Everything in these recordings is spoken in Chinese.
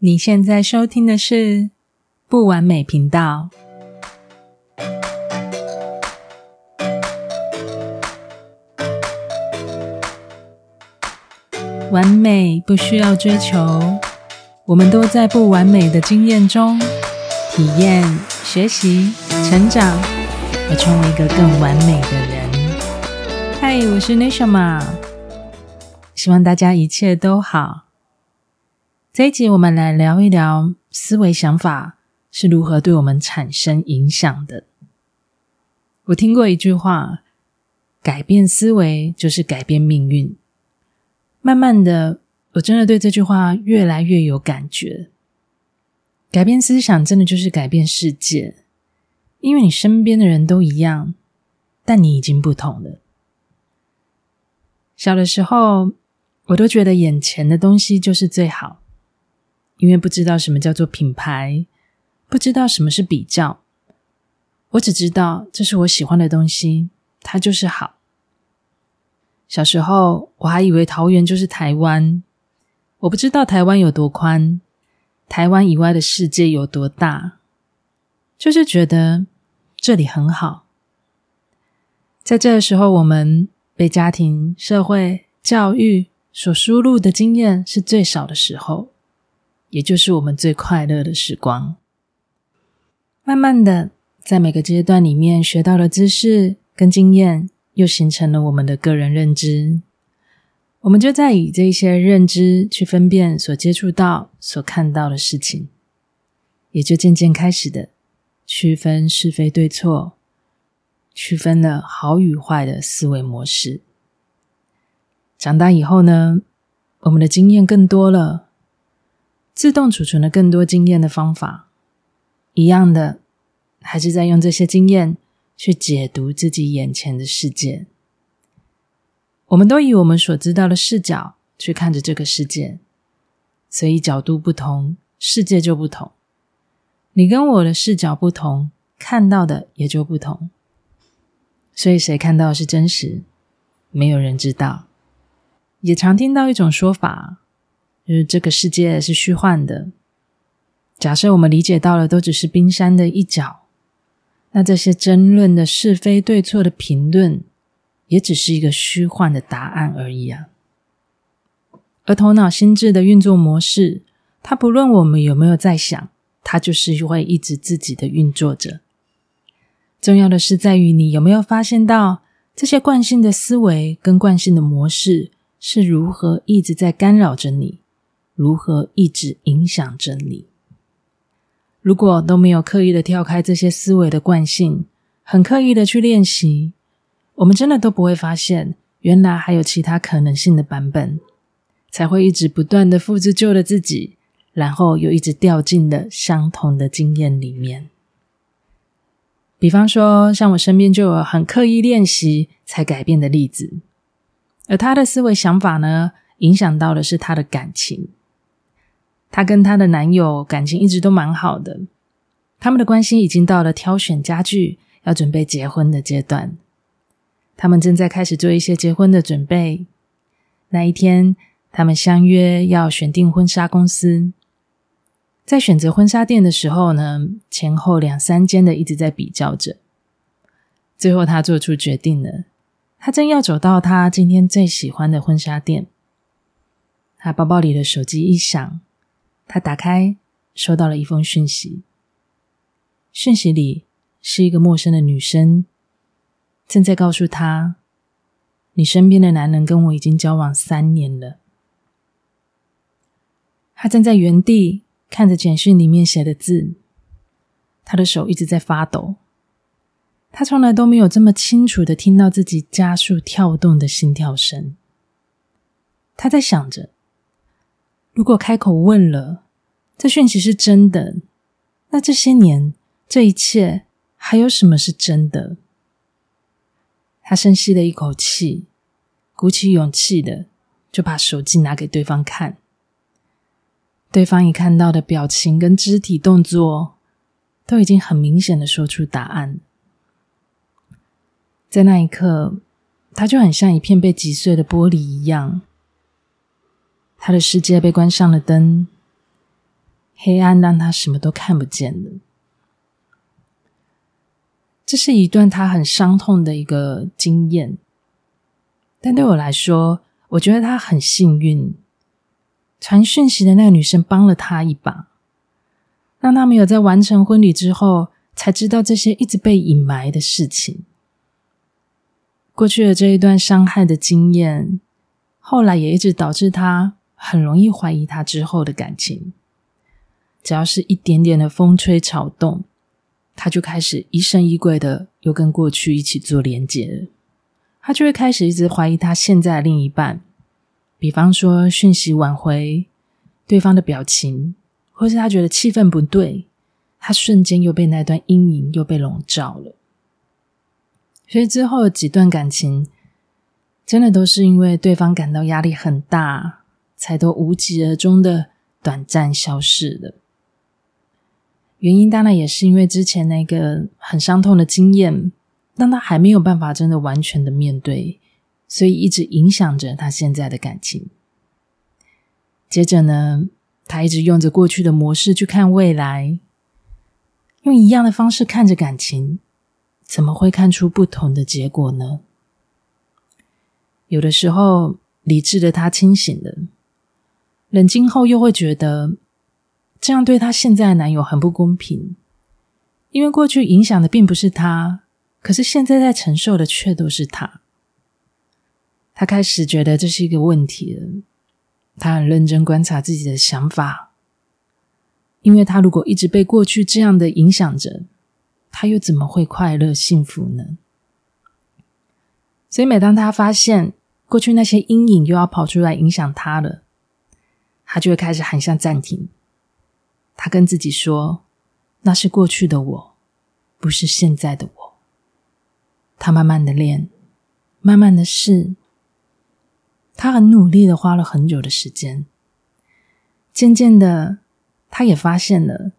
你现在收听的是不完美频道。完美不需要追求，我们都在不完美的经验中体验、学习、成长，而成为一个更完美的人。嗨，我是 nishama 希望大家一切都好。这一集我们来聊一聊思维想法是如何对我们产生影响的。我听过一句话：改变思维就是改变命运。慢慢的，我真的对这句话越来越有感觉。改变思想真的就是改变世界，因为你身边的人都一样，但你已经不同了。小的时候，我都觉得眼前的东西就是最好。因为不知道什么叫做品牌，不知道什么是比较，我只知道这是我喜欢的东西，它就是好。小时候我还以为桃园就是台湾，我不知道台湾有多宽，台湾以外的世界有多大，就是觉得这里很好。在这个时候，我们被家庭、社会、教育所输入的经验是最少的时候。也就是我们最快乐的时光。慢慢的，在每个阶段里面学到的知识跟经验，又形成了我们的个人认知。我们就在以这些认知去分辨所接触到、所看到的事情，也就渐渐开始的区分是非对错，区分了好与坏的思维模式。长大以后呢，我们的经验更多了。自动储存了更多经验的方法，一样的，还是在用这些经验去解读自己眼前的世界。我们都以我们所知道的视角去看着这个世界，所以角度不同，世界就不同。你跟我的视角不同，看到的也就不同。所以谁看到是真实，没有人知道。也常听到一种说法。就是这个世界是虚幻的。假设我们理解到了都只是冰山的一角，那这些争论的是非对错的评论，也只是一个虚幻的答案而已啊。而头脑心智的运作模式，它不论我们有没有在想，它就是会一直自己的运作着。重要的是在于你有没有发现到这些惯性的思维跟惯性的模式是如何一直在干扰着你。如何一直影响着你？如果都没有刻意的跳开这些思维的惯性，很刻意的去练习，我们真的都不会发现，原来还有其他可能性的版本，才会一直不断的复制旧的自己，然后又一直掉进了相同的经验里面。比方说，像我身边就有很刻意练习才改变的例子，而他的思维想法呢，影响到的是他的感情。她跟她的男友感情一直都蛮好的，他们的关系已经到了挑选家具、要准备结婚的阶段。他们正在开始做一些结婚的准备。那一天，他们相约要选定婚纱公司。在选择婚纱店的时候呢，前后两三间的一直在比较着。最后，他做出决定了。他正要走到他今天最喜欢的婚纱店，他包包里的手机一响。他打开，收到了一封讯息。讯息里是一个陌生的女生，正在告诉他：“你身边的男人跟我已经交往三年了。”他站在原地看着简讯里面写的字，他的手一直在发抖。他从来都没有这么清楚的听到自己加速跳动的心跳声。他在想着。如果开口问了，这讯息是真的，那这些年这一切还有什么是真的？他深吸了一口气，鼓起勇气的就把手机拿给对方看。对方一看到的表情跟肢体动作，都已经很明显的说出答案。在那一刻，他就很像一片被击碎的玻璃一样。他的世界被关上了灯，黑暗让他什么都看不见了。这是一段他很伤痛的一个经验，但对我来说，我觉得他很幸运，传讯息的那个女生帮了他一把，让他没有在完成婚礼之后才知道这些一直被隐瞒的事情。过去的这一段伤害的经验，后来也一直导致他很容易怀疑他之后的感情。只要是一点点的风吹草动，他就开始疑神疑鬼的，又跟过去一起做连结了。他就会开始一直怀疑他现在的另一半，比方说讯息挽回，对方的表情，或是他觉得气氛不对，他瞬间又被那段阴影又被笼罩了。所以之后的几段感情，真的都是因为对方感到压力很大，才都无疾而终的短暂消失了。原因当然也是因为之前那个很伤痛的经验，让他还没有办法真的完全的面对，所以一直影响着他现在的感情。接着呢，他一直用着过去的模式去看未来，用一样的方式看着感情。怎么会看出不同的结果呢？有的时候，理智的他清醒了，冷静后又会觉得这样对她现在的男友很不公平，因为过去影响的并不是他，可是现在在承受的却都是他。他开始觉得这是一个问题了，他很认真观察自己的想法，因为他如果一直被过去这样的影响着。他又怎么会快乐幸福呢？所以，每当他发现过去那些阴影又要跑出来影响他了，他就会开始喊下暂停。他跟自己说：“那是过去的我，不是现在的我。”他慢慢的练，慢慢的试，他很努力的花了很久的时间。渐渐的，他也发现了。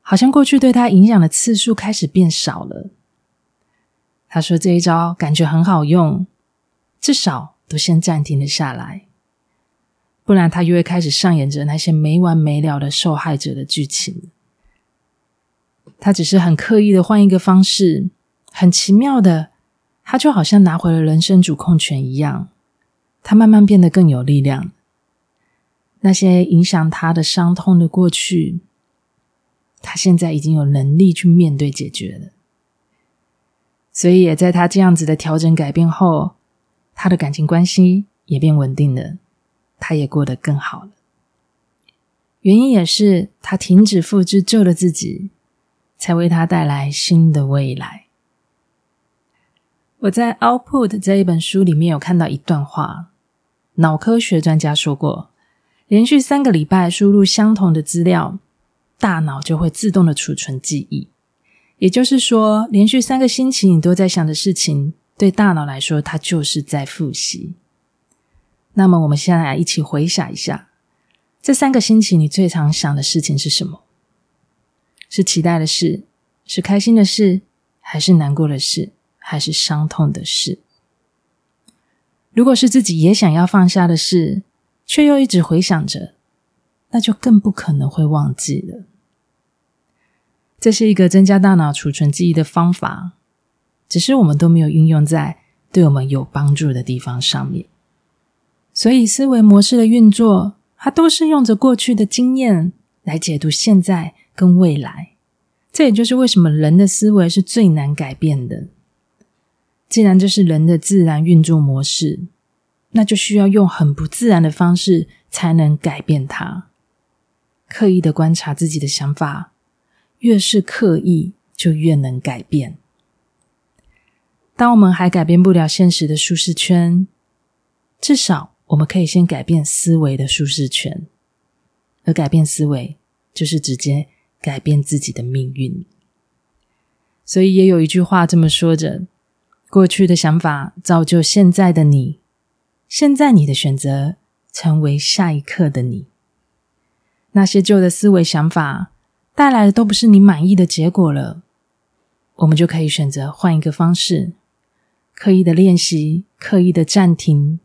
好像过去对他影响的次数开始变少了。他说这一招感觉很好用，至少都先暂停了下来，不然他又会开始上演着那些没完没了的受害者的剧情。他只是很刻意的换一个方式，很奇妙的，他就好像拿回了人生主控权一样，他慢慢变得更有力量。那些影响他的伤痛的过去。他现在已经有能力去面对解决了，所以也在他这样子的调整改变后，他的感情关系也变稳定了，他也过得更好了。原因也是他停止复制旧的自己，才为他带来新的未来。我在《Output》这一本书里面有看到一段话，脑科学专家说过，连续三个礼拜输入相同的资料。大脑就会自动的储存记忆，也就是说，连续三个星期你都在想的事情，对大脑来说，它就是在复习。那么，我们现在来一起回想一下，这三个星期你最常想的事情是什么？是期待的事，是开心的事，还是难过的事，还是伤痛的事？如果是自己也想要放下的事，却又一直回想着。那就更不可能会忘记了。这是一个增加大脑储存记忆的方法，只是我们都没有运用在对我们有帮助的地方上面。所以，思维模式的运作，它都是用着过去的经验来解读现在跟未来。这也就是为什么人的思维是最难改变的。既然这是人的自然运作模式，那就需要用很不自然的方式才能改变它。刻意的观察自己的想法，越是刻意，就越能改变。当我们还改变不了现实的舒适圈，至少我们可以先改变思维的舒适圈。而改变思维，就是直接改变自己的命运。所以也有一句话这么说着：过去的想法造就现在的你，现在你的选择成为下一刻的你。那些旧的思维想法带来的都不是你满意的结果了，我们就可以选择换一个方式，刻意的练习，刻意的暂停，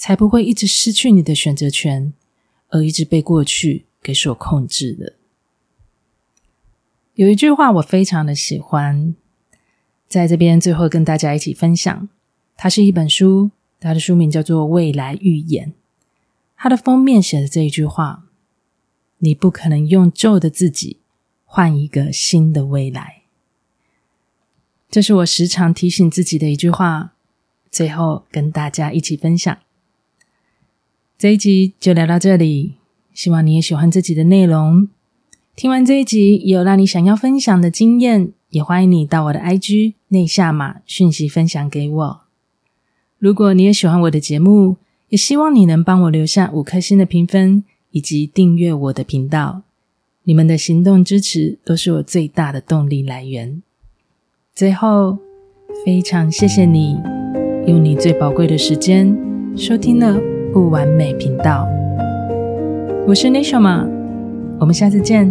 才不会一直失去你的选择权，而一直被过去给所控制的。有一句话我非常的喜欢，在这边最后跟大家一起分享。它是一本书，它的书名叫做《未来预言》。它的封面写的这一句话：“你不可能用旧的自己换一个新的未来。”这是我时常提醒自己的一句话。最后跟大家一起分享。这一集就聊到这里，希望你也喜欢这集的内容。听完这一集，有让你想要分享的经验，也欢迎你到我的 IG 内夏玛讯息分享给我。如果你也喜欢我的节目，也希望你能帮我留下五颗星的评分，以及订阅我的频道。你们的行动支持都是我最大的动力来源。最后，非常谢谢你用你最宝贵的时间收听了不完美频道。我是 Nishima，，我们下次见。